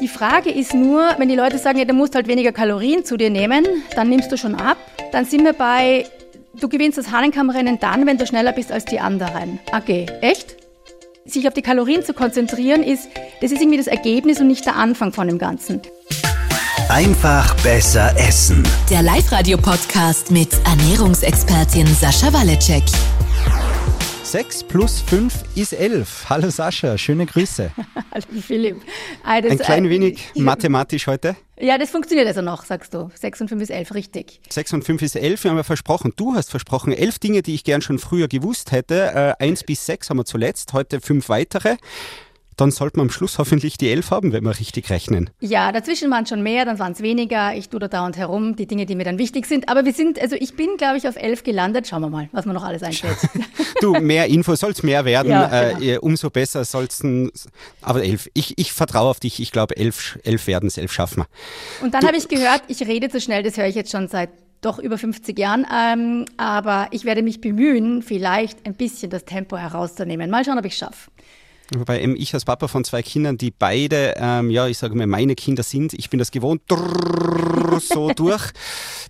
Die Frage ist nur, wenn die Leute sagen, ja, du musst halt weniger Kalorien zu dir nehmen, dann nimmst du schon ab. Dann sind wir bei, du gewinnst das Hahnenkammrennen dann, wenn du schneller bist als die anderen. Okay, echt? Sich auf die Kalorien zu konzentrieren, ist, das ist irgendwie das Ergebnis und nicht der Anfang von dem Ganzen. Einfach besser essen. Der Live-Radio-Podcast mit Ernährungsexpertin Sascha Waleczek. 6 plus 5 ist 11. Hallo Sascha, schöne Grüße. Hallo Philipp. Ah, das, Ein klein äh, wenig mathematisch heute. Ja, das funktioniert also noch, sagst du. 6 und 5 ist 11, richtig. 6 und 5 ist 11. Wir haben ja versprochen, du hast versprochen, 11 Dinge, die ich gern schon früher gewusst hätte. Äh, 1 bis 6 haben wir zuletzt, heute 5 weitere. Dann sollten wir am Schluss hoffentlich die 11 haben, wenn wir richtig rechnen. Ja, dazwischen waren es schon mehr, dann waren es weniger. Ich tue da dauernd herum, die Dinge, die mir dann wichtig sind. Aber wir sind, also ich bin, glaube ich, auf 11 gelandet. Schauen wir mal, was mir noch alles einfällt. Du, mehr Info soll's mehr werden, Ja, genau. äh, umso besser soll's. n- Aber 11. Ich, ich vertraue auf dich. Ich glaube, 11, 11 werden es, 11 schaffen wir. Und dann habe ich gehört, ich rede zu schnell, das höre ich jetzt schon seit doch über 50 Jahren. Ähm, aber ich werde mich bemühen, vielleicht ein bisschen das Tempo herauszunehmen. Mal schauen, ob ich es schaffe. Wobei eben ich als Papa von zwei Kindern, die beide, ähm, ja, ich sage mal, meine Kinder sind, ich bin das gewohnt, drrrr, so durch.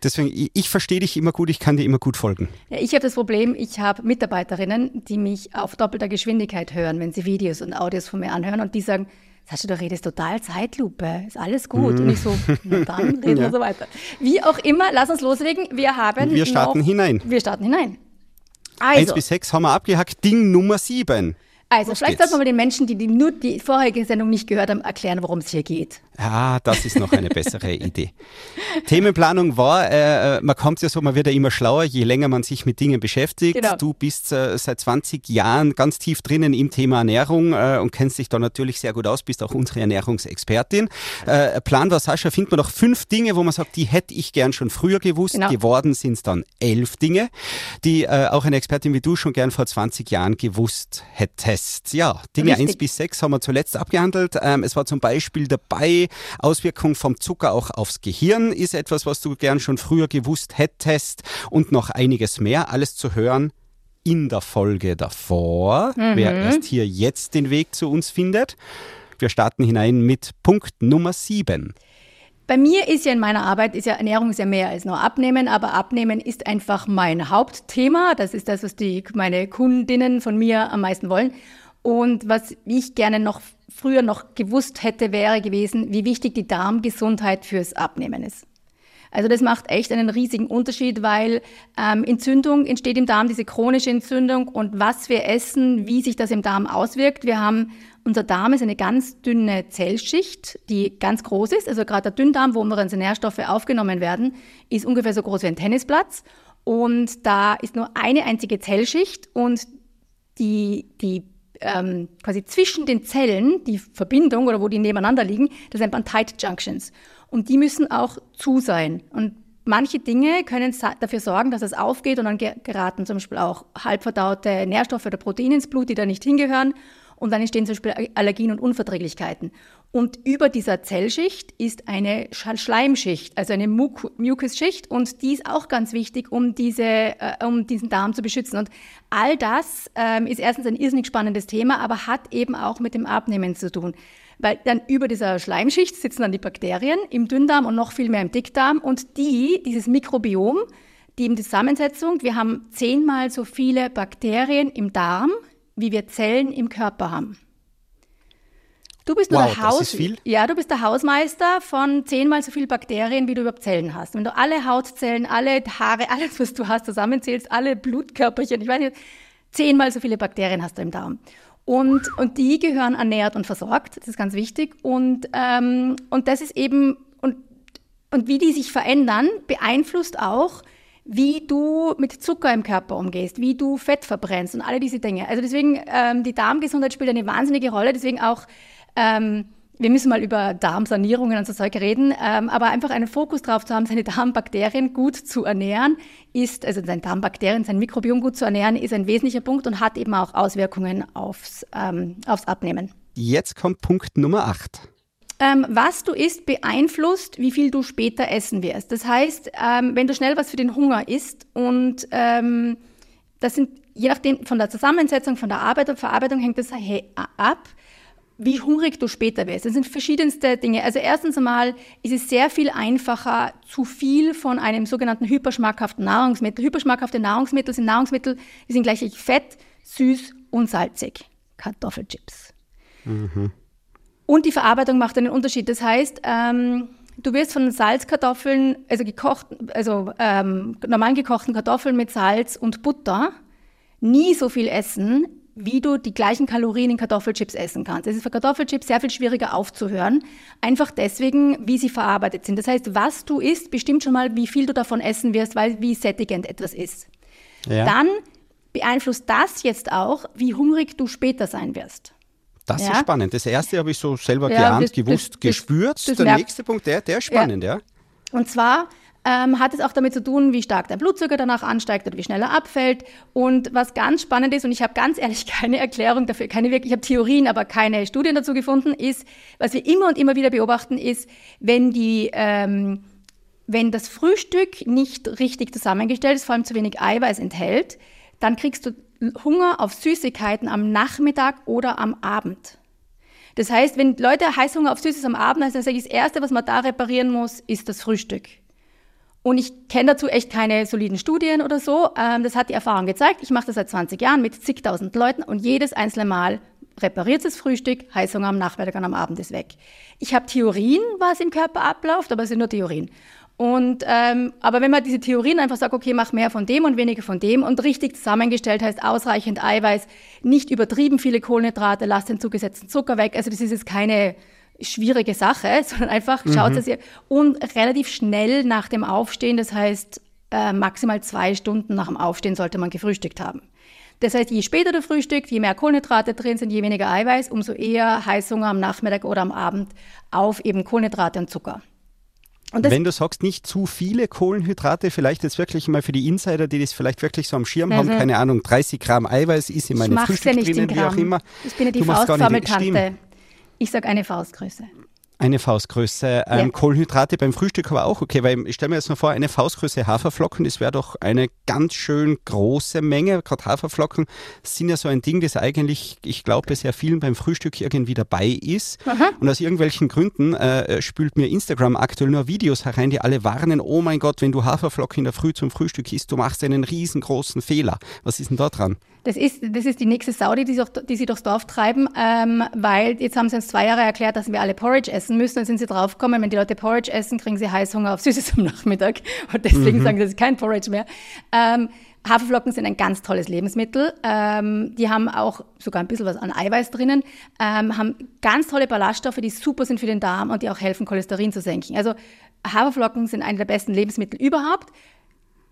Deswegen, ich, ich verstehe dich immer gut, ich kann dir immer gut folgen. Ja, ich habe das Problem, ich habe Mitarbeiterinnen, die mich auf doppelter Geschwindigkeit hören, wenn sie Videos und Audios von mir anhören und die sagen, Sascha, du redest total Zeitlupe, ist alles gut. Und ich so, na dann reden wir so weiter. Wie auch immer, lass uns loslegen. Wir haben Wir starten noch, hinein. Wir starten hinein. Eins Also, bis sechs haben wir abgehackt. Ding Nummer sieben. Also los vielleicht geht's. sollten wir mal den Menschen, die, die nur die vorherige Sendung nicht gehört haben, erklären, worum es hier geht. Ja, das ist noch eine bessere Idee. Themenplanung war, äh, man kommt ja so, man wird ja immer schlauer, je länger man sich mit Dingen beschäftigt. Genau. Du bist äh, seit 20 Jahren ganz tief drinnen im Thema Ernährung äh, und kennst dich da natürlich sehr gut aus, bist auch unsere Ernährungsexpertin. Äh, Plan war, Sascha, findet man noch fünf Dinge, wo man sagt, die hätte ich gern schon früher gewusst. Genau. Geworden sind es dann elf Dinge, die äh, auch eine Expertin wie du schon gern vor 20 Jahren gewusst hättest. Ja, Dinge Richtig. 1 bis 6 haben wir zuletzt abgehandelt. Ähm, es war zum Beispiel dabei, Auswirkung vom Zucker auch aufs Gehirn ist etwas, was du gern schon früher gewusst hättest und noch einiges mehr. Alles zu hören in der Folge davor, wer erst hier jetzt den Weg zu uns findet. Wir starten hinein mit Punkt Nummer 7. Bei mir ist ja in meiner Arbeit, ist ja Ernährung sehr mehr als nur Abnehmen, aber Abnehmen ist einfach mein Hauptthema. Das ist das, was die, meine Kundinnen von mir am meisten wollen. Und was ich gerne noch früher noch gewusst hätte, wäre gewesen, wie wichtig die Darmgesundheit fürs Abnehmen ist. Also das macht echt einen riesigen Unterschied, weil ähm, Entzündung entsteht im Darm, diese chronische Entzündung und was wir essen, wie sich das im Darm auswirkt. Wir haben, unser Darm ist eine ganz dünne Zellschicht, die ganz groß ist. Also gerade der Dünndarm, wo unsere Nährstoffe aufgenommen werden, ist ungefähr so groß wie ein Tennisplatz. Und da ist nur eine einzige Zellschicht und die, die ähm, quasi zwischen den Zellen, die Verbindung oder wo die nebeneinander liegen, das nennt man Tight Junctions. Und die müssen auch zu sein. Und manche Dinge können dafür sorgen, dass es aufgeht und dann ge- geraten zum Beispiel auch halbverdaute Nährstoffe oder Proteine ins Blut, die da nicht hingehören. Und dann entstehen zum Beispiel Allergien und Unverträglichkeiten. Und über dieser Zellschicht ist eine Sch- Schleimschicht, also eine Muc Mucusschicht. Und die ist auch ganz wichtig, um, diese, äh, um diesen Darm zu beschützen. Und all das ähm, ist erstens ein irrsinnig spannendes Thema, aber hat eben auch mit dem Abnehmen zu tun. Weil dann über dieser Schleimschicht sitzen dann die Bakterien im Dünndarm und noch viel mehr im Dickdarm. Und die, dieses Mikrobiom, die Zusammensetzung, wir haben zehnmal so viele Bakterien im Darm, wie wir Zellen im Körper haben. Du bist nur Wow, der Haus. Ja, du bist der Hausmeister von zehnmal so viel Bakterien, wie du überhaupt Zellen hast. Wenn du alle Hautzellen, alle Haare, alles, was du hast, zusammenzählst, alle Blutkörperchen, ich weiß nicht, zehnmal so viele Bakterien hast du im Darm. Und, und die gehören ernährt und versorgt, das ist ganz wichtig. Und, ähm, und das ist eben, und, und wie die sich verändern, beeinflusst auch, wie du mit Zucker im Körper umgehst, wie du Fett verbrennst und alle diese Dinge. Also deswegen, ähm, die Darmgesundheit spielt eine wahnsinnige Rolle, deswegen auch, ähm, wir müssen mal über Darmsanierungen und so Zeug reden, ähm, aber einfach einen Fokus darauf zu haben, seine Darmbakterien gut zu ernähren, ist, also sein Darmbakterien, sein Mikrobiom gut zu ernähren, ist ein wesentlicher Punkt und hat eben auch Auswirkungen aufs, ähm, aufs Abnehmen. Jetzt kommt Punkt Nummer 8. Ähm, was du isst, beeinflusst, wie viel du später essen wirst. Das heißt, ähm, wenn du schnell was für den Hunger isst und ähm, das sind, je nachdem von der Zusammensetzung, von der Arbeit und Verarbeitung hängt das ab, wie hungrig du später wirst. Das sind verschiedenste Dinge. Also erstens einmal ist es sehr viel einfacher, zu viel von einem sogenannten hyperschmackhaften Nahrungsmittel. Hyperschmackhafte Nahrungsmittel sind Nahrungsmittel, die sind gleich fett, süß und salzig. Kartoffelchips. Mhm. Und die Verarbeitung macht einen Unterschied. Das heißt, ähm, du wirst von Salzkartoffeln, also gekocht, also ähm, normal gekochten Kartoffeln mit Salz und Butter, nie so viel essen, wie du die gleichen Kalorien in Kartoffelchips essen kannst. Es ist für Kartoffelchips sehr viel schwieriger aufzuhören, einfach deswegen, wie sie verarbeitet sind. Das heißt, was du isst, bestimmt schon mal, wie viel du davon essen wirst, weil wie sättigend etwas ist. Ja. Dann beeinflusst das jetzt auch, wie hungrig du später sein wirst. Das ja. ist spannend. Das erste habe ich so selber ja, geahnt, das, gewusst, das, gespürt. Das, der nächste Punkt, der, der ist spannend, ja. Und zwar ähm, hat es auch damit zu tun, wie stark dein Blutzucker danach ansteigt oder wie schnell er abfällt. Und was ganz spannend ist, und ich habe ganz ehrlich keine Erklärung dafür, keine wirklich, ich habe Theorien, aber keine Studien dazu gefunden, ist, was wir immer und immer wieder beobachten, ist, wenn die ähm, wenn das Frühstück nicht richtig zusammengestellt ist, vor allem zu wenig Eiweiß enthält, dann kriegst du Hunger auf Süßigkeiten am Nachmittag oder am Abend. Das heißt, wenn Leute Heißhunger auf Süßes am Abend haben, dann sage ich, das Erste, was man da reparieren muss, ist das Frühstück. Und ich kenne dazu echt keine soliden Studien oder so. Ähm, das hat die Erfahrung gezeigt. Ich mache das seit 20 Jahren mit zigtausend Leuten und jedes einzelne Mal repariert das Frühstück, Heißhunger am Nachmittag und am Abend ist weg. Ich habe Theorien, was im Körper abläuft, aber es sind nur Theorien. Und ähm, aber wenn man diese Theorien einfach sagt, okay, mach mehr von dem und weniger von dem und richtig zusammengestellt heißt ausreichend Eiweiß, nicht übertrieben viele Kohlenhydrate, lass den zugesetzten Zucker weg. Also das ist jetzt keine schwierige Sache, sondern einfach schaut, mhm. dass ihr und relativ schnell nach dem Aufstehen, das heißt äh, maximal zwei Stunden nach dem Aufstehen sollte man gefrühstückt haben. Das heißt, je später du frühstückst, je mehr Kohlenhydrate drin sind, je weniger Eiweiß, umso eher Heißhunger am Nachmittag oder am Abend auf eben Kohlenhydrate und Zucker. Und Wenn du sagst, nicht zu viele Kohlenhydrate, vielleicht jetzt wirklich mal für die Insider, die das vielleicht wirklich so am Schirm mhm. haben, keine Ahnung, 30 Gramm Eiweiß ist in meinem Frühstück ja drinnen, wie auch immer. Ich bin ja die Faustformeltante. Ich sage eine Faustgröße. Eine Faustgröße. Ähm, ja. Kohlenhydrate beim Frühstück aber auch okay, weil ich stelle mir jetzt mal vor, eine Faustgröße Haferflocken, das wäre doch eine ganz schön große Menge. Gerade Haferflocken sind ja so ein Ding, das eigentlich, ich glaube, sehr vielen beim Frühstück irgendwie dabei ist. Aha. Und aus irgendwelchen Gründen äh, spült mir Instagram aktuell nur Videos herein, die alle warnen, oh mein Gott, wenn du Haferflocken in der Früh zum Frühstück isst, du machst einen riesengroßen Fehler. Was ist denn da dran? Das ist, das ist die nächste Saudi, die, die sie durchs Dorf treiben, ähm, weil jetzt haben sie uns zwei Jahre erklärt, dass wir alle Porridge essen müssen. Dann sind sie draufgekommen, wenn die Leute Porridge essen, kriegen sie Heißhunger auf Süßes am Nachmittag. Und deswegen mhm. sagen sie, das ist kein Porridge mehr. Ähm, Haferflocken sind ein ganz tolles Lebensmittel. Ähm, die haben auch sogar ein bisschen was an Eiweiß drinnen, ähm, haben ganz tolle Ballaststoffe, die super sind für den Darm und die auch helfen, Cholesterin zu senken. Also Haferflocken sind eine der besten Lebensmittel überhaupt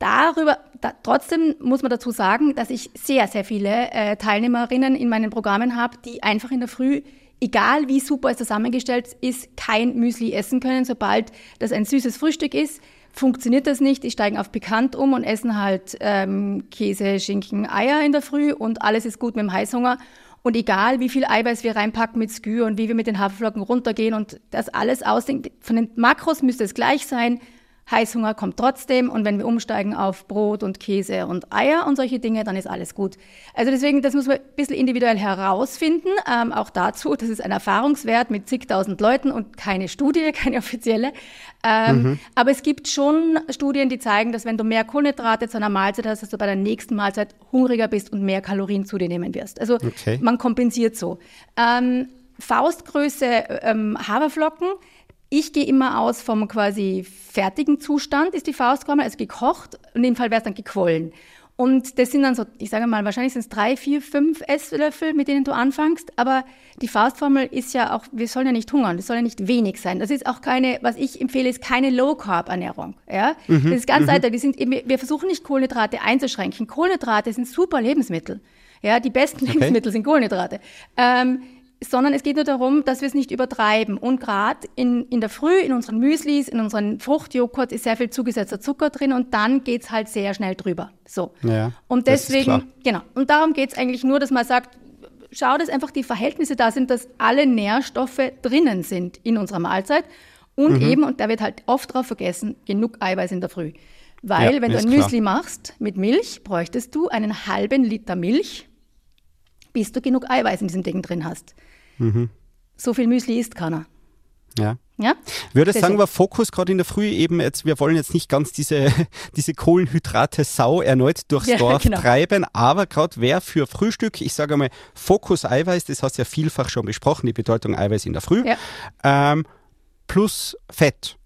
darüber, da, trotzdem muss man dazu sagen, dass ich sehr, sehr viele äh, Teilnehmerinnen in meinen Programmen habe, die einfach in der Früh, egal wie super es zusammengestellt ist, kein Müsli essen können. Sobald das ein süßes Frühstück ist, funktioniert das nicht. Die steigen auf pikant um und essen halt ähm, Käse, Schinken, Eier in der Früh und alles ist gut mit dem Heißhunger. Und egal, wie viel Eiweiß wir reinpacken mit Skür und wie wir mit den Haferflocken runtergehen und das alles ausdenken, von den Makros müsste es gleich sein. Heißhunger kommt trotzdem und wenn wir umsteigen auf Brot und Käse und Eier und solche Dinge, dann ist alles gut. Also deswegen, das muss man ein bisschen individuell herausfinden. Ähm, auch dazu, das ist ein Erfahrungswert mit zigtausend Leuten und keine Studie, keine offizielle. Ähm, mhm. Aber es gibt schon Studien, die zeigen, dass wenn du mehr Kohlenhydrate zu einer Mahlzeit hast, dass du bei der nächsten Mahlzeit hungriger bist und mehr Kalorien zu dir nehmen wirst. Also okay. man kompensiert so. Ähm, Faustgröße ähm, Haferflocken ich gehe immer aus vom quasi fertigen Zustand, ist die Faustformel, also gekocht. In dem Fall wäre es dann gequollen. Und das sind dann so, ich sage mal, wahrscheinlich sind es drei, vier, fünf Esslöffel, mit denen du anfängst. Aber die Faustformel ist ja auch, wir sollen ja nicht hungern, das soll ja nicht wenig sein. Das ist auch keine, was ich empfehle, ist keine Low-Carb-Ernährung. Ja? Mhm, das ist ganz mhm. einfach. Die sind, wir versuchen nicht Kohlenhydrate einzuschränken. Kohlenhydrate sind super Lebensmittel. Ja, die besten okay. Lebensmittel sind Kohlenhydrate. Ähm, sondern es geht nur darum, dass wir es nicht übertreiben. Und gerade in, in der Früh, in unseren Müslis, in unseren Fruchtjoghurt ist sehr viel zugesetzter Zucker drin und dann geht es halt sehr schnell drüber. So. Ja, und deswegen, genau. Und darum geht es eigentlich nur, dass man sagt, schau, dass einfach die Verhältnisse da sind, dass alle Nährstoffe drinnen sind in unserer Mahlzeit. Und mhm. eben, und da wird halt oft drauf vergessen, genug Eiweiß in der Früh. Weil, ja, wenn du ein Müsli klar. machst mit Milch, bräuchtest du einen halben Liter Milch, bis du genug Eiweiß in diesem Ding drin hast. Mhm. so viel Müsli isst keiner. Ja. Ja? Würde Deswegen. sagen, wir Fokus gerade in der Früh eben jetzt, wir wollen jetzt nicht ganz diese, diese Kohlenhydrate Sau erneut durchs Ja, Dorf genau. treiben, aber gerade wer für Frühstück, ich sage mal Fokus Eiweiß, das hast du ja vielfach schon besprochen, die Bedeutung Eiweiß in der Früh, Ja. ähm, plus Fett.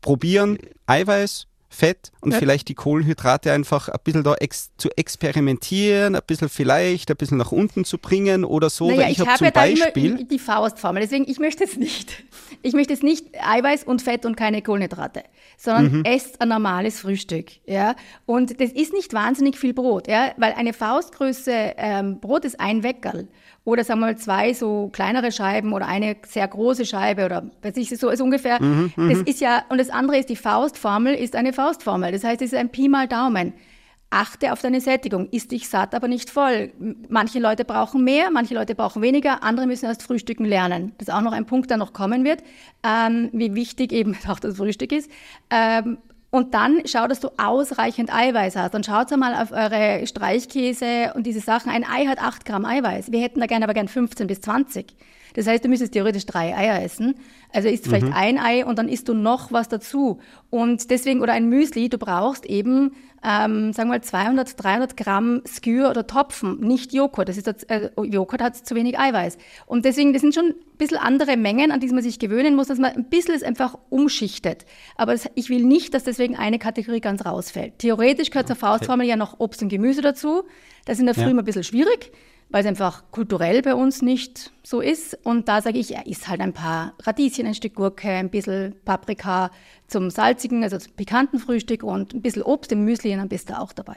Probieren Eiweiß, Fett und Ja. vielleicht die Kohlenhydrate einfach ein bisschen da ex zu experimentieren, ein bisschen vielleicht ein bisschen nach unten zu bringen oder so, Naja, weil ich, ich habe habe zum ja da Beispiel... die Faustformel, deswegen ich möchte es nicht. Ich möchte es nicht Eiweiß und Fett und keine Kohlenhydrate, sondern Mhm. esst ein normales Frühstück, ja. Und das ist nicht wahnsinnig viel Brot, ja, weil eine Faustgröße ähm, Brot ist ein Weckerl oder sagen wir mal zwei so kleinere Scheiben oder eine sehr große Scheibe oder weiß ich so ist ungefähr. Mhm, das ist ja und das andere ist die Faustformel ist eine Faustformel. Das heißt, es ist ein Pi mal Daumen. Achte auf deine Sättigung. Isst dich satt, aber nicht voll. Manche Leute brauchen mehr, manche Leute brauchen weniger, andere müssen erst frühstücken lernen. Das ist auch noch ein Punkt, der noch kommen wird, ähm, wie wichtig eben auch das Frühstück ist. Ähm, und dann schau, dass du ausreichend Eiweiß hast. Dann schaut mal auf eure Streichkäse und diese Sachen. Ein Ei hat 8 Gramm Eiweiß. Wir hätten da gerne aber gern 15 bis 20. Das heißt, du müsstest theoretisch drei Eier essen. Also isst vielleicht ein Ei und dann isst du noch was dazu. Und deswegen, oder ein Müsli, du brauchst eben, ähm, sagen wir mal, 200, 300 Gramm Skür oder Topfen, nicht Joghurt. Das ist, das- äh, Joghurt hat zu wenig Eiweiß. Und deswegen, das sind schon ein bisschen andere Mengen, an die man sich gewöhnen muss, dass man ein bisschen es einfach umschichtet. Aber es, ich will nicht, dass deswegen eine Kategorie ganz rausfällt. Theoretisch gehört zur Faustformel ja noch Obst und Gemüse dazu. Das ist in der Früh Ja. immer ein bisschen schwierig weil es einfach kulturell bei uns nicht so ist. Und da sage ich, ja, isst halt ein paar Radieschen, ein Stück Gurke, ein bisschen Paprika zum salzigen, also zum pikanten Frühstück und ein bisschen Obst im Müsli und dann bist du auch dabei.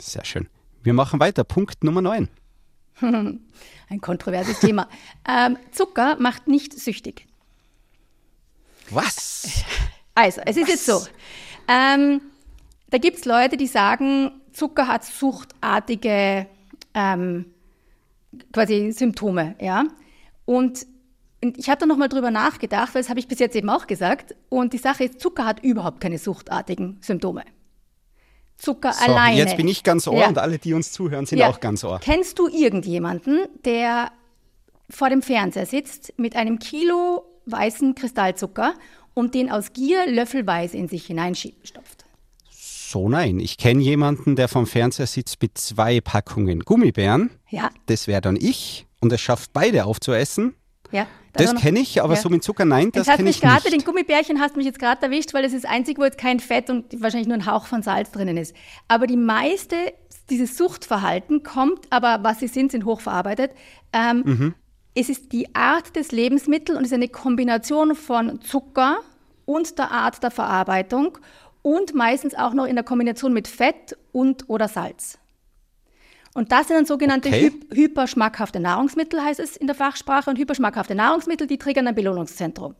Sehr schön. Wir machen weiter. Punkt Nummer 9. Ein kontroverses Thema. Ähm, Zucker macht nicht süchtig. Was? Also, es ist jetzt so. Ähm, da gibt es Leute, die sagen, Zucker hat suchtartige ähm, quasi Symptome, ja. Und ich habe da nochmal drüber nachgedacht, weil das habe ich bis jetzt eben auch gesagt. Und die Sache ist, Zucker hat überhaupt keine suchtartigen Symptome. Zucker So, alleine. jetzt bin ich ganz ohr Ja. und alle, die uns zuhören, sind Ja. auch ganz ohr. Kennst du irgendjemanden, der vor dem Fernseher sitzt mit einem Kilo weißen Kristallzucker und den aus Gier löffelweise in sich hineinstopft? So nein, ich kenne jemanden, der vom Fernseher sitzt mit zwei Packungen Gummibären. Ja, Das wäre dann ich und es schafft beide aufzuessen. ja. Das kenne ich, aber ja. so mit Zucker nein, das kenne ich gerade nicht. den Gummibärchen hast mich jetzt gerade erwischt, weil das ist das einzige, wo jetzt kein Fett und wahrscheinlich nur ein Hauch von Salz drinnen ist. Aber die meiste, dieses Suchtverhalten kommt, aber was sie sind, sind hochverarbeitet. Ähm, Mhm. Es ist die Art des Lebensmittels und es ist eine Kombination von Zucker und der Art der Verarbeitung und meistens auch noch in der Kombination mit Fett und oder Salz. Und das sind dann sogenannte Okay. hy hyperschmackhafte Nahrungsmittel, heißt es in der Fachsprache. Und hyperschmackhafte Nahrungsmittel, die triggern ein Belohnungszentrum.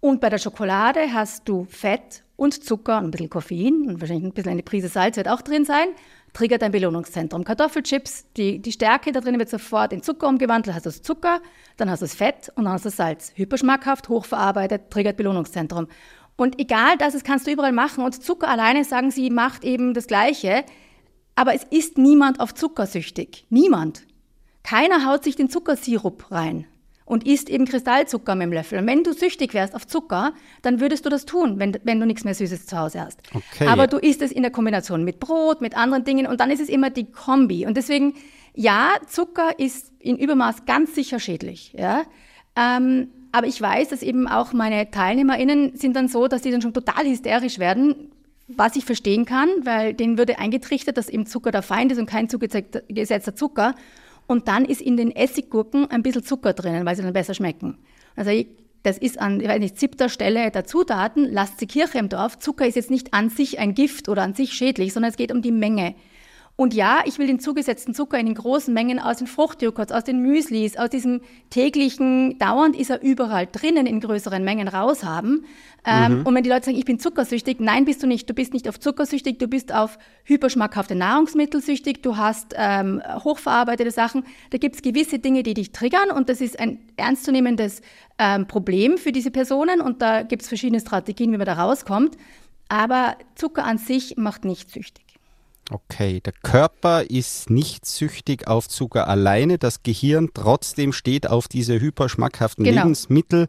Und bei der Schokolade hast du Fett und Zucker und ein bisschen Koffein und wahrscheinlich ein bisschen eine Prise Salz wird auch drin sein, triggert ein Belohnungszentrum. Kartoffelchips, die, die Stärke da drin wird sofort in Zucker umgewandelt, hast du das Zucker, dann hast du das Fett und dann hast du das Salz. Hyperschmackhaft, hochverarbeitet, triggert Belohnungszentrum. Und egal das, das kannst du überall machen. Und Zucker alleine, sagen sie, macht eben das Gleiche. Aber es ist niemand auf Zucker süchtig. Niemand. Keiner haut sich den Zuckersirup rein und isst eben Kristallzucker mit dem Löffel. Und wenn du süchtig wärst auf Zucker, dann würdest du das tun, wenn, wenn du nichts mehr Süßes zu Hause hast. Okay. Aber du isst es in der Kombination mit Brot, mit anderen Dingen und dann ist es immer die Kombi. Und deswegen, ja, Zucker ist in Übermaß ganz sicher schädlich. Ja? Ähm, aber ich weiß, dass eben auch meine TeilnehmerInnen sind dann so, dass die dann schon total hysterisch werden, was ich verstehen kann, weil denen würde eingetrichtert, dass eben Zucker der Feind ist und kein zugesetzter Zucker. Und dann ist in den Essiggurken ein bisschen Zucker drinnen, weil sie dann besser schmecken. Also ich, das ist an, ich weiß nicht, siebter Stelle der Zutaten, lasst die Kirche im Dorf. Zucker ist jetzt nicht an sich ein Gift oder an sich schädlich, sondern es geht um die Menge. Und ja, ich will den zugesetzten Zucker in den großen Mengen aus den Fruchtjoghurts, aus den Müslis, aus diesem täglichen, dauernd ist er überall drinnen in größeren Mengen raushaben. Ähm, und wenn die Leute sagen, ich bin zuckersüchtig, nein, bist du nicht. Du bist nicht auf zuckersüchtig, du bist auf hyperschmackhafte Nahrungsmittel süchtig, du hast ähm, hochverarbeitete Sachen. Da gibt es gewisse Dinge, die dich triggern und das ist ein ernstzunehmendes ähm, Problem für diese Personen und da gibt es verschiedene Strategien, wie man da rauskommt. Aber Zucker an sich macht nicht süchtig. Okay, der Körper ist nicht süchtig auf Zucker alleine. Das Gehirn trotzdem steht auf diese hyperschmackhaften Genau. Lebensmittel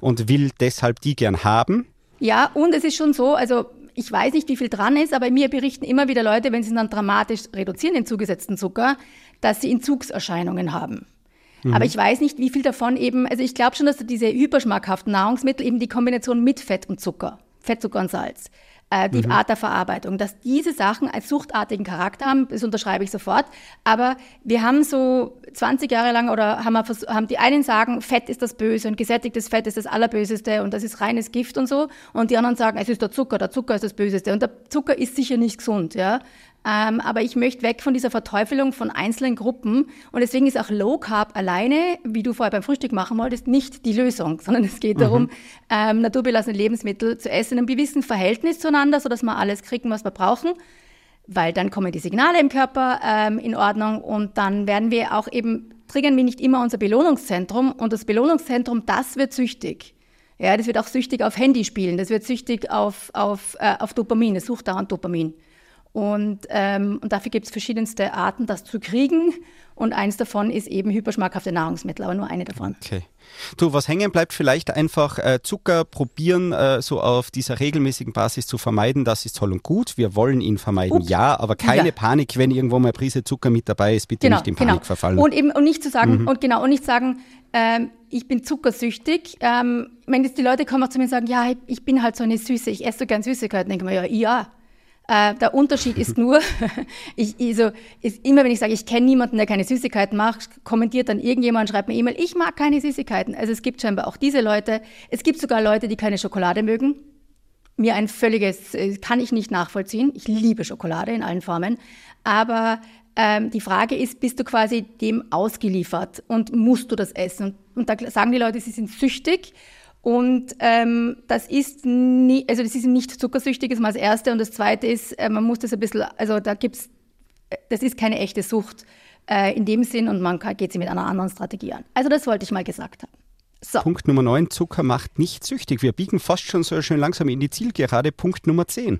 und will deshalb die gern haben. Ja, und es ist schon so, also ich weiß nicht, wie viel dran ist, aber mir berichten immer wieder Leute, wenn sie dann dramatisch reduzieren den zugesetzten Zucker, dass sie Entzugserscheinungen haben. Aber ich weiß nicht, wie viel davon eben, also ich glaube schon, dass diese hyperschmackhaften Nahrungsmittel eben die Kombination mit Fett und Zucker, Fett, Zucker und Salz, äh, die Art der Verarbeitung, dass diese Sachen als suchtartigen Charakter haben, das unterschreibe ich sofort. Aber wir haben so 20 Jahre lang oder haben, wir, haben die einen sagen, Fett ist das Böse und gesättigtes Fett ist das Allerböseste und das ist reines Gift und so. Und die anderen sagen, es ist der Zucker, der Zucker ist das Böseste. Und der Zucker ist sicher nicht gesund, ja. Ähm, aber ich möchte weg von dieser Verteufelung von einzelnen Gruppen. Und deswegen ist auch Low Carb alleine, wie du vorher beim Frühstück machen wolltest, nicht die Lösung, sondern es geht darum, ähm, naturbelassene Lebensmittel zu essen in einem gewissen Verhältnis zueinander, sodass wir alles kriegen, was wir brauchen. Weil dann kommen die Signale im Körper ähm, in Ordnung und dann werden wir auch eben, triggern wir nicht immer unser Belohnungszentrum. Und das Belohnungszentrum, das wird süchtig. Ja, das wird auch süchtig auf Handyspielen, das wird süchtig auf, auf, äh, auf Dopamin, es sucht dauernd Dopamin. Und, ähm, und dafür gibt es verschiedenste Arten, das zu kriegen. Und eins davon ist eben hyperschmackhafte Nahrungsmittel, aber nur eine davon. Okay. Du, was hängen bleibt, vielleicht einfach äh, Zucker probieren, äh, so auf dieser regelmäßigen Basis zu vermeiden, das ist toll und gut. Wir wollen ihn vermeiden, Ups. ja, aber keine Ja. Panik, wenn irgendwo mal eine Prise Zucker mit dabei ist, bitte nicht in Panik verfallen. Genau, Und eben und nicht zu sagen und genau und nicht sagen, ähm, ich bin zuckersüchtig. Ähm, wenn jetzt die Leute kommen auch zu mir und sagen, ja, ich bin halt so eine Süße, ich esse so gern Süßigkeiten, denke ich mir, ja, ja. Äh, der Unterschied ist nur, ich, also, ist immer wenn ich sage, ich kenne niemanden, der keine Süßigkeiten macht, kommentiert dann irgendjemand, schreibt mir E-Mail, ich mag keine Süßigkeiten. Also es gibt scheinbar auch diese Leute. Es gibt sogar Leute, die keine Schokolade mögen mir ein völliges, äh, kann ich nicht nachvollziehen. Ich liebe Schokolade in allen Formen. Aber ähm, die Frage ist, bist du quasi dem ausgeliefert und musst du das essen? Und, und da sagen die Leute, sie sind süchtig. Und ähm, das ist nie, also das ist nicht zuckersüchtig, ist mal das Erste. Und das Zweite ist, äh, man muss das ein bisschen, also da gibt's, äh, das ist keine echte Sucht äh, in dem Sinn und man kann, geht sie mit einer anderen Strategie an. Also das wollte ich mal gesagt haben. So. Punkt Nummer 9, Zucker macht nicht süchtig. Wir biegen fast schon so schön langsam in die Zielgerade. Punkt Nummer 10.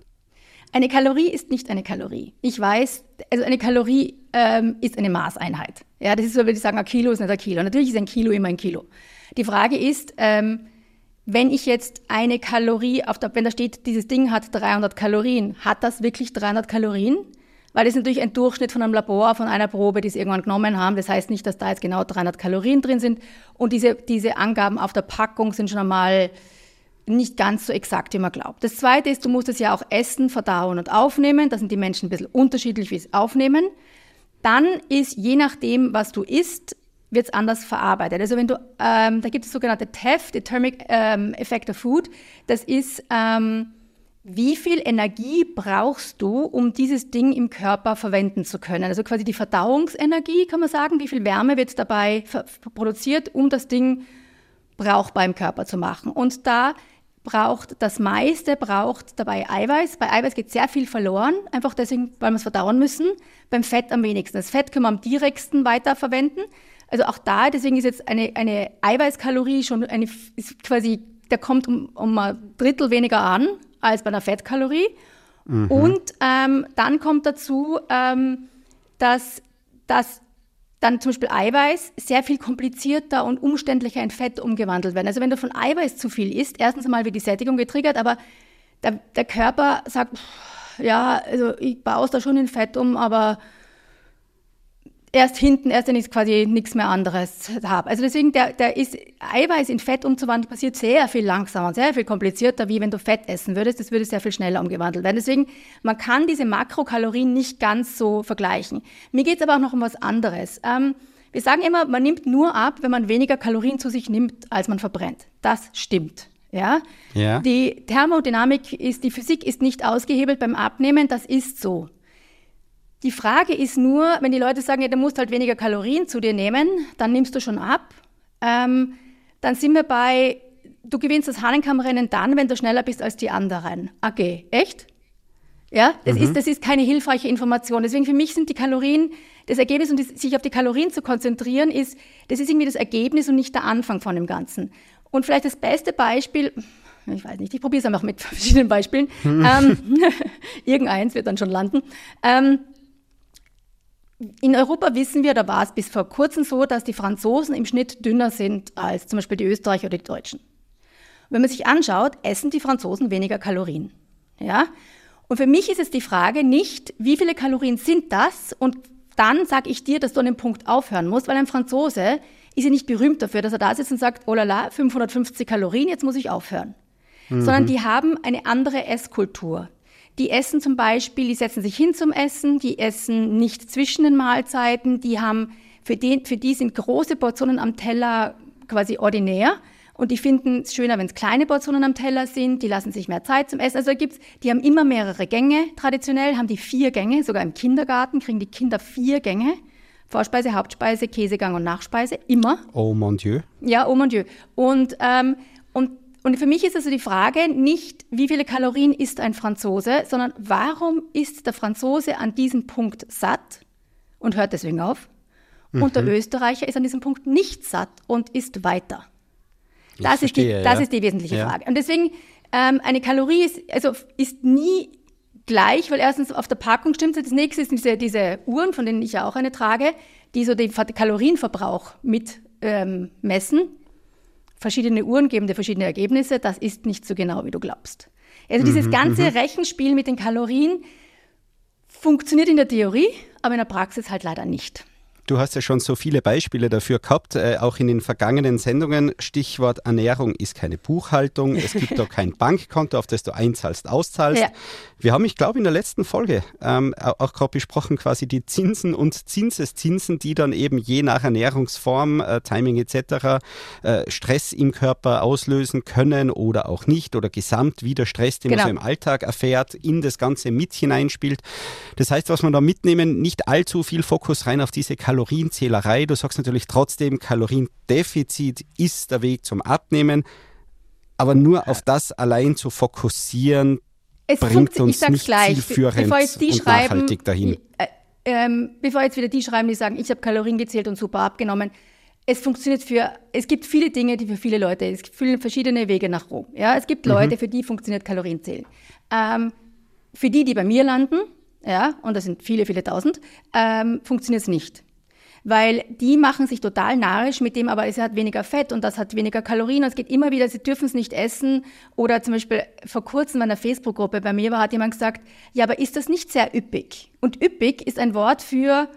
Eine Kalorie ist nicht eine Kalorie. Ich weiß, also eine Kalorie ähm, ist eine Maßeinheit. Ja, das ist so, wenn ich sagen, ein Kilo ist nicht ein Kilo. Natürlich ist ein Kilo immer ein Kilo. Die Frage ist, ähm, wenn ich jetzt eine Kalorie, auf der, wenn da steht, dieses Ding hat 300 Kalorien, hat das wirklich 300 Kalorien? Weil das ist natürlich ein Durchschnitt von einem Labor, von einer Probe, die sie irgendwann genommen haben. Das heißt nicht, dass da jetzt genau 300 Kalorien drin sind. Und diese, diese Angaben auf der Packung sind schon einmal nicht ganz so exakt, wie man glaubt. Das Zweite ist, du musst es ja auch essen, verdauen und aufnehmen. Da sind die Menschen ein bisschen unterschiedlich, wie es aufnehmen. Dann ist, je nachdem, was du isst, wird es anders verarbeitet. Also wenn du, ähm, da gibt es sogenannte TEF, the Thermic ähm, Effect of Food. Das ist, ähm, wie viel Energie brauchst du, um dieses Ding im Körper verwenden zu können? Also quasi die Verdauungsenergie, kann man sagen. Wie viel Wärme wird dabei produziert, um das Ding brauchbar im Körper zu machen? Und da braucht das meiste braucht dabei Eiweiß. Bei Eiweiß geht sehr viel verloren, einfach deswegen, weil wir es verdauen müssen. Beim Fett am wenigsten. Das Fett können wir am direktsten weiterverwenden. Also auch da, deswegen ist jetzt eine, eine Eiweißkalorie schon eine, ist quasi, der kommt um, um ein Drittel weniger an als bei einer Fettkalorie. Und ähm, dann kommt dazu, ähm, dass, dass dann zum Beispiel Eiweiß sehr viel komplizierter und umständlicher in Fett umgewandelt werden. Also wenn du von Eiweiß zu viel isst, erstens einmal wird die Sättigung getriggert, aber der, der Körper sagt, pff, ja, also ich baue es da schon in Fett um, aber erst hinten, erst wenn ich quasi nichts mehr anderes habe. Also deswegen, der, der ist Eiweiß in Fett umzuwandeln, passiert sehr viel langsamer und sehr viel komplizierter, wie wenn du Fett essen würdest. Das würde sehr viel schneller umgewandelt werden. Deswegen, man kann diese Makrokalorien nicht ganz so vergleichen. Mir geht es aber auch noch um was anderes. Ähm, wir sagen immer, man nimmt nur ab, wenn man weniger Kalorien zu sich nimmt, als man verbrennt. Das stimmt. Ja? Ja. Die Thermodynamik ist, die Physik ist nicht ausgehebelt beim Abnehmen, das ist so. Die Frage ist nur, wenn die Leute sagen, ja, du musst halt weniger Kalorien zu dir nehmen, dann nimmst du schon ab. Ähm, dann sind wir bei, du gewinnst das Hahnenkammrennen dann, wenn du schneller bist als die anderen. Okay, echt? Ja, das, ist, das ist keine hilfreiche Information. Deswegen für mich sind die Kalorien, das Ergebnis und die, sich auf die Kalorien zu konzentrieren, ist, das ist irgendwie das Ergebnis und nicht der Anfang von dem Ganzen. Und vielleicht das beste Beispiel, ich weiß nicht, ich probiere es einfach mit verschiedenen Beispielen. ähm, irgendeins wird dann schon landen. Ähm, in Europa wissen wir, da war es bis vor kurzem so, dass die Franzosen im Schnitt dünner sind als zum Beispiel die Österreicher oder die Deutschen. Wenn man sich anschaut, essen die Franzosen weniger Kalorien. Ja? Und für mich ist es die Frage nicht, wie viele Kalorien sind das? Und dann sage ich dir, dass du an dem Punkt aufhören musst, weil ein Franzose ist ja nicht berühmt dafür, dass er da sitzt und sagt, oh la la, 550 Kalorien, jetzt muss ich aufhören. Mhm. Sondern die haben eine andere Esskultur. Die essen zum Beispiel, die setzen sich hin zum Essen, die essen nicht zwischen den Mahlzeiten, die haben, für, den, für die sind große Portionen am Teller quasi ordinär. Und die finden es schöner, wenn es kleine Portionen am Teller sind. Die lassen sich mehr Zeit zum Essen. Also gibt's, die haben immer mehrere Gänge. Traditionell haben die vier Gänge. Sogar im Kindergarten kriegen die Kinder vier Gänge. Vorspeise, Hauptspeise, Käsegang und Nachspeise. Immer. Oh mon Dieu. Ja, oh mon Dieu. Und, ähm, und und für mich ist also die Frage nicht, wie viele Kalorien isst ein Franzose, sondern warum ist der Franzose an diesem Punkt satt und hört deswegen auf? Mhm. Und der mhm. Österreicher ist an diesem Punkt nicht satt und isst weiter. Das, verstehe, ist, die, das ja. ist die wesentliche ja. Frage. Und deswegen, ähm, eine Kalorie ist, also ist nie gleich, weil erstens auf der Packung stimmt es. Das nächste sind diese, diese Uhren, von denen ich ja auch eine trage, die so den Kalorienverbrauch mit ähm, messen verschiedene Uhren geben dir verschiedene Ergebnisse, das ist nicht so genau, wie du glaubst. Also dieses mhm, ganze mhm. Rechenspiel mit den Kalorien funktioniert in der Theorie, aber in der Praxis halt leider nicht. Du hast ja schon so viele Beispiele dafür gehabt, äh, auch in den vergangenen Sendungen. Stichwort Ernährung ist keine Buchhaltung. Es gibt da kein Bankkonto, auf das du einzahlst, auszahlst. Ja. Wir haben, ich glaube, in der letzten Folge ähm, auch gerade besprochen, quasi die Zinsen und Zinseszinsen, die dann eben je nach Ernährungsform, äh, Timing etc. Äh, Stress im Körper auslösen können oder auch nicht oder gesamt wieder Stress, den genau. man so im Alltag erfährt, in das Ganze mit hineinspielt. Das heißt, was man da mitnehmen, nicht allzu viel Fokus rein auf diese Kalorien Kalorienzählerei. Du sagst natürlich trotzdem, Kaloriendefizit ist der Weg zum Abnehmen. Aber nur auf das allein zu fokussieren, es bringt uns nicht gleich. zielführend bevor jetzt die und schreiben, nachhaltig dahin. Äh, ähm, bevor jetzt wieder die schreiben, die sagen, ich habe Kalorien gezählt und super abgenommen. Es funktioniert für, es gibt viele Dinge, die für viele Leute, es gibt viele verschiedene Wege nach Rom. Ja, es gibt Leute, mhm. für die funktioniert Kalorienzählen. Ähm, für die, die bei mir landen, ja, und das sind viele, viele tausend, ähm, funktioniert es nicht weil die machen sich total narrisch mit dem, aber es hat weniger Fett und das hat weniger Kalorien und es geht immer wieder, sie dürfen es nicht essen oder zum Beispiel vor kurzem in einer Facebook-Gruppe bei mir war, hat jemand gesagt, ja, aber ist das nicht sehr üppig? Und üppig ist ein Wort für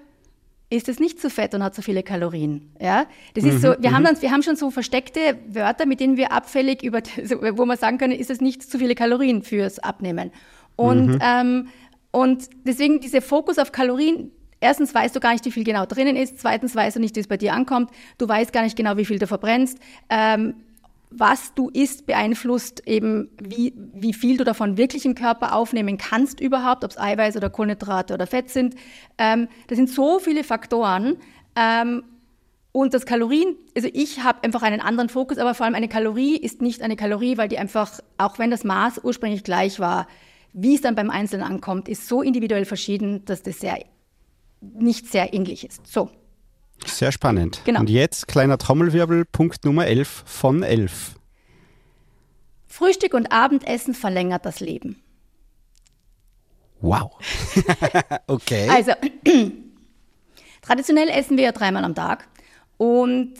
ist es nicht zu fett und hat so viele Kalorien. Ja, das ist so. Wir haben mhm. dann, wir haben schon so versteckte Wörter, mit denen wir abfällig über, wo man sagen können, ist es nicht zu viele Kalorien fürs Abnehmen. Und mhm. ähm, und deswegen dieser Fokus auf Kalorien, Erstens weißt du gar nicht, wie viel genau drinnen ist. Zweitens weißt du nicht, wie es bei dir ankommt. Du weißt gar nicht genau, wie viel du verbrennst. Ähm, was du isst, beeinflusst eben, wie, wie viel du davon wirklich im Körper aufnehmen kannst überhaupt, ob es Eiweiß oder Kohlenhydrate oder Fett sind. Ähm, das sind so viele Faktoren. Ähm, und das Kalorien, also ich habe einfach einen anderen Fokus, aber vor allem eine Kalorie ist nicht eine Kalorie, weil die einfach, auch wenn das Maß ursprünglich gleich war, wie es dann beim Einzelnen ankommt, ist so individuell verschieden, dass das sehr nicht sehr ähnlich ist. So. Sehr spannend. Genau. Und jetzt kleiner Trommelwirbel, Punkt Nummer 11 von 11. Frühstück und Abendessen verlängert das Leben. Wow. okay. Also, traditionell essen wir ja dreimal am Tag. Und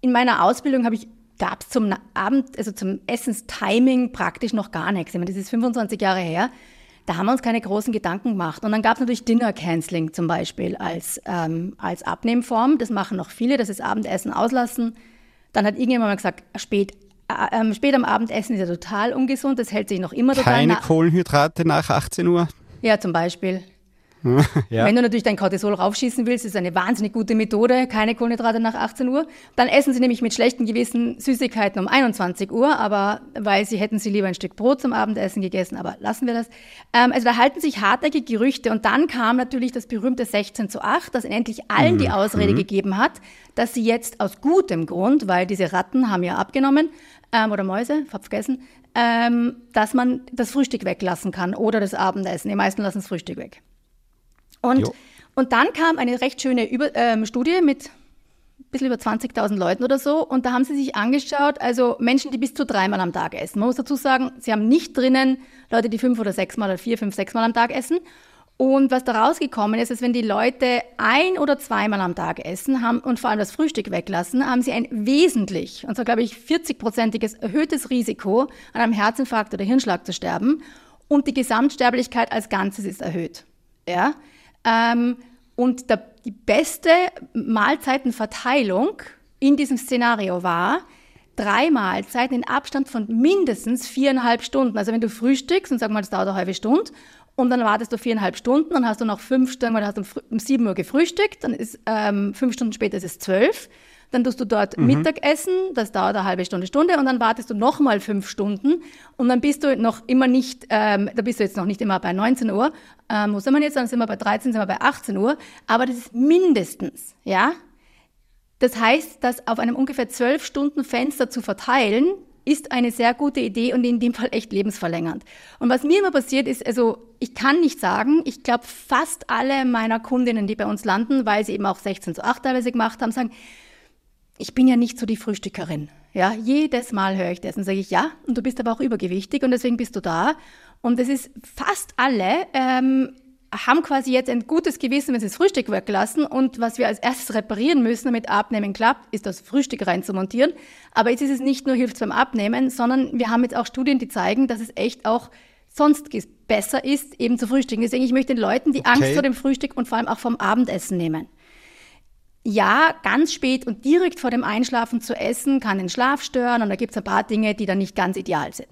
in meiner Ausbildung habe ich gab es zum Abend, also zum Essenstiming praktisch noch gar nichts. Ich meine, das ist 25 Jahre her da haben wir uns keine großen Gedanken gemacht. Und dann gab es natürlich Dinner Canceling zum Beispiel als, ähm, als Abnehmform. Das machen noch viele, das ist Abendessen auslassen. Dann hat irgendjemand mal gesagt, spät, äh, äh, spät am Abendessen ist ja total ungesund, das hält sich noch immer total Keine Kohlenhydrate nach 18 Uhr? Ja, zum Beispiel. ja. Wenn du natürlich dein Cortisol raufschießen willst, ist eine wahnsinnig gute Methode, keine Kohlenhydrate nach 18 Uhr. Dann essen sie nämlich mit schlechtem Gewissen Süßigkeiten um 21 Uhr, aber weil sie hätten sie lieber ein Stück Brot zum Abendessen gegessen, aber lassen wir das. Ähm, also da halten sich hartnäckige Gerüchte und dann kam natürlich das berühmte 16 zu 8, das endlich allen mhm. die Ausrede mhm. gegeben hat, dass sie jetzt aus gutem Grund, weil diese Ratten haben ja abgenommen, ähm, oder Mäuse, hab vergessen, ähm, dass man das Frühstück weglassen kann oder das Abendessen. Die meisten lassen das Frühstück weg. Und, und dann kam eine recht schöne Über ähm, Studie mit bisschen über 20.000 Leuten oder so. Und da haben sie sich angeschaut, also Menschen, die bis zu dreimal am Tag essen. Man muss dazu sagen, sie haben nicht drinnen Leute, die fünf oder sechsmal oder vier, fünf, sechsmal am Tag essen. Und was da rausgekommen ist, ist, wenn die Leute ein oder zweimal am Tag essen haben und vor allem das Frühstück weglassen, haben sie ein wesentlich, und zwar glaube ich 40-prozentiges erhöhtes Risiko, an einem Herzinfarkt oder Hirnschlag zu sterben. Und die Gesamtsterblichkeit als Ganzes ist erhöht. Ja? Ähm, und der, die beste Mahlzeitenverteilung in diesem Szenario war, drei Mahlzeiten in Abstand von mindestens viereinhalb Stunden. Also wenn du frühstückst und sag mal, das dauert eine halbe Stunde und dann wartest du viereinhalb Stunden, dann hast du noch fünf Stunden, weil du hast um, sieben Uhr gefrühstückt, dann ist ähm, fünf Stunden später ist es zwölf. Dann tust du dort mhm. Mittagessen, das dauert eine halbe Stunde, Stunde und dann wartest du nochmal fünf Stunden und dann bist du noch immer nicht, ähm, da bist du jetzt noch nicht immer bei 19 Uhr, ähm, wo sind wir jetzt, dann sind wir bei 13, sind wir bei 18 Uhr, aber das ist mindestens, ja. Das heißt, das auf einem ungefähr zwölf Stunden Fenster zu verteilen, ist eine sehr gute Idee und in dem Fall echt lebensverlängernd. Und was mir immer passiert ist, also ich kann nicht sagen, ich glaube fast alle meiner Kundinnen, die bei uns landen, weil sie eben auch 16 zu 8 teilweise gemacht haben, sagen, ich bin ja nicht so die Frühstückerin. Ja, jedes Mal höre ich das und sage ich, ja, und du bist aber auch übergewichtig und deswegen bist du da. Und es ist fast alle ähm, haben quasi jetzt ein gutes Gewissen, wenn sie das Frühstück weglassen. Und was wir als erstes reparieren müssen, damit Abnehmen klappt, ist das Frühstück reinzumontieren. Aber jetzt ist es nicht nur hilft beim Abnehmen, sondern wir haben jetzt auch Studien, die zeigen, dass es echt auch sonst besser ist, eben zu frühstücken. Deswegen, ich möchte den Leuten die okay. Angst vor dem Frühstück und vor allem auch vom Abendessen nehmen. Ja, ganz spät und direkt vor dem Einschlafen zu essen, kann den Schlaf stören und da gibt es ein paar Dinge, die dann nicht ganz ideal sind.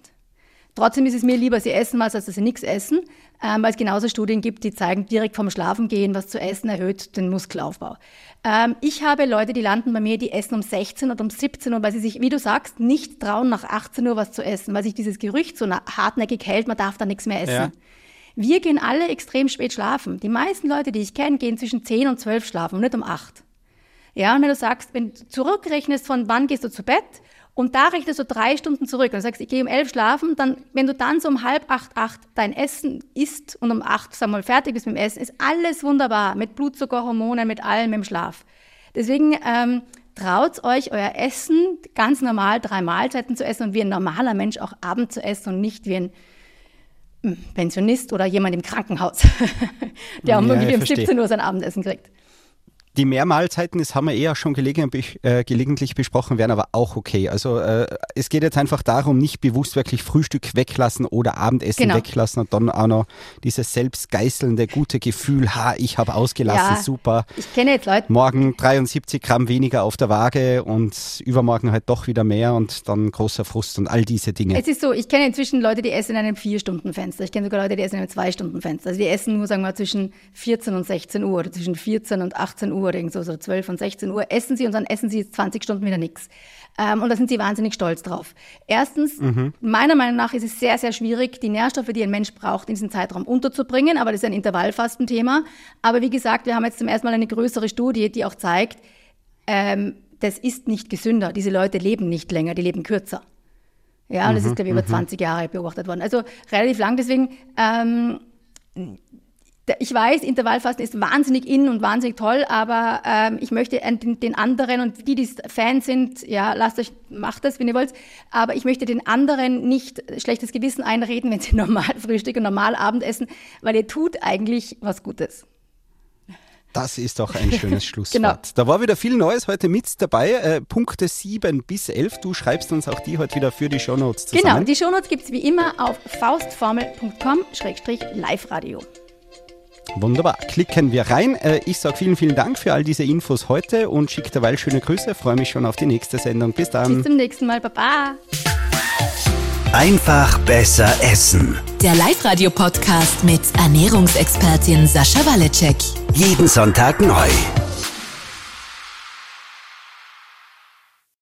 Trotzdem ist es mir lieber, sie essen was, als dass sie nichts essen, ähm, weil es genauso Studien gibt, die zeigen, direkt vom Schlafengehen was zu essen erhöht den Muskelaufbau. Ähm, ich habe Leute, die landen bei mir, die essen um 16 oder um 17 Uhr, weil sie sich, wie du sagst, nicht trauen, nach 18 Uhr was zu essen, weil sich dieses Gerücht so hartnäckig hält, man darf da nichts mehr essen. Ja. Wir gehen alle extrem spät schlafen. Die meisten Leute, die ich kenne, gehen zwischen 10 und 12 schlafen und nicht um 8. Ja, und wenn du sagst, wenn du zurückrechnest von wann gehst du zu Bett und da rechnest du drei Stunden zurück und sagst, ich gehe um elf schlafen, dann, wenn du dann so um halb acht, acht dein Essen isst und um acht, sag mal, fertig bist mit dem Essen, ist alles wunderbar. Mit Blutzuckerhormonen, mit allem im Schlaf. Deswegen, ähm, traut euch, euer Essen ganz normal drei Mahlzeiten zu essen und wie ein normaler Mensch auch Abend zu essen und nicht wie ein hm, Pensionist oder jemand im Krankenhaus, der ja, um, um 17 Uhr sein Abendessen kriegt. Die Mehrmahlzeiten, das haben wir eher schon gelegentlich, äh, gelegentlich besprochen, wären aber auch okay. Also äh, es geht jetzt einfach darum, nicht bewusst wirklich Frühstück weglassen oder Abendessen genau. weglassen und dann auch noch dieses selbstgeißelnde gute Gefühl, ha, ich habe ausgelassen, ja, super. Ich kenne jetzt Leute. Morgen 73 Gramm weniger auf der Waage und übermorgen halt doch wieder mehr und dann großer Frust und all diese Dinge. Es ist so, ich kenne inzwischen Leute, die essen in einem Vier-Stunden-Fenster. Ich kenne sogar Leute, die essen in einem Zwei-Stunden-Fenster. Also die essen nur, sagen wir mal, zwischen 14 und 16 Uhr oder zwischen 14 und 18 Uhr oder so, so 12 und 16 Uhr, essen sie und dann essen sie 20 Stunden wieder nichts. Ähm, und da sind sie wahnsinnig stolz drauf. Erstens, mhm. meiner Meinung nach ist es sehr, sehr schwierig, die Nährstoffe, die ein Mensch braucht, in diesen Zeitraum unterzubringen. Aber das ist ein Intervallfastenthema. Aber wie gesagt, wir haben jetzt zum ersten Mal eine größere Studie, die auch zeigt, ähm, das ist nicht gesünder. Diese Leute leben nicht länger, die leben kürzer. Ja, und das ist, glaube ich, über 20 mhm. Jahre beobachtet worden. Also relativ lang. Deswegen, ähm, ich weiß, Intervallfasten ist wahnsinnig in und wahnsinnig toll, aber ähm, ich möchte den, den, anderen und die, die Fans sind, ja, lasst euch, macht das, wenn ihr wollt, aber ich möchte den anderen nicht schlechtes Gewissen einreden, wenn sie normal Frühstück und normal Abendessen, weil ihr tut eigentlich was Gutes. Das ist doch ein schönes Schlusswort. genau. Da war wieder viel Neues heute mit dabei. Äh, Punkte 7 bis 11. Du schreibst uns auch die heute wieder für die Shownotes zusammen. Genau, die Shownotes gibt es wie immer auf faustformel.com-live-radio. Wunderbar. Klicken wir rein. Äh, ich sage vielen, vielen Dank für all diese Infos heute und schicke derweil schöne Grüße. Freue mich schon auf die nächste Sendung. Bis dann. Bis zum nächsten Mal. Baba. Einfach besser essen. Der Live-Radio-Podcast mit Ernährungsexpertin Sascha Waleczek. Jeden Sonntag neu.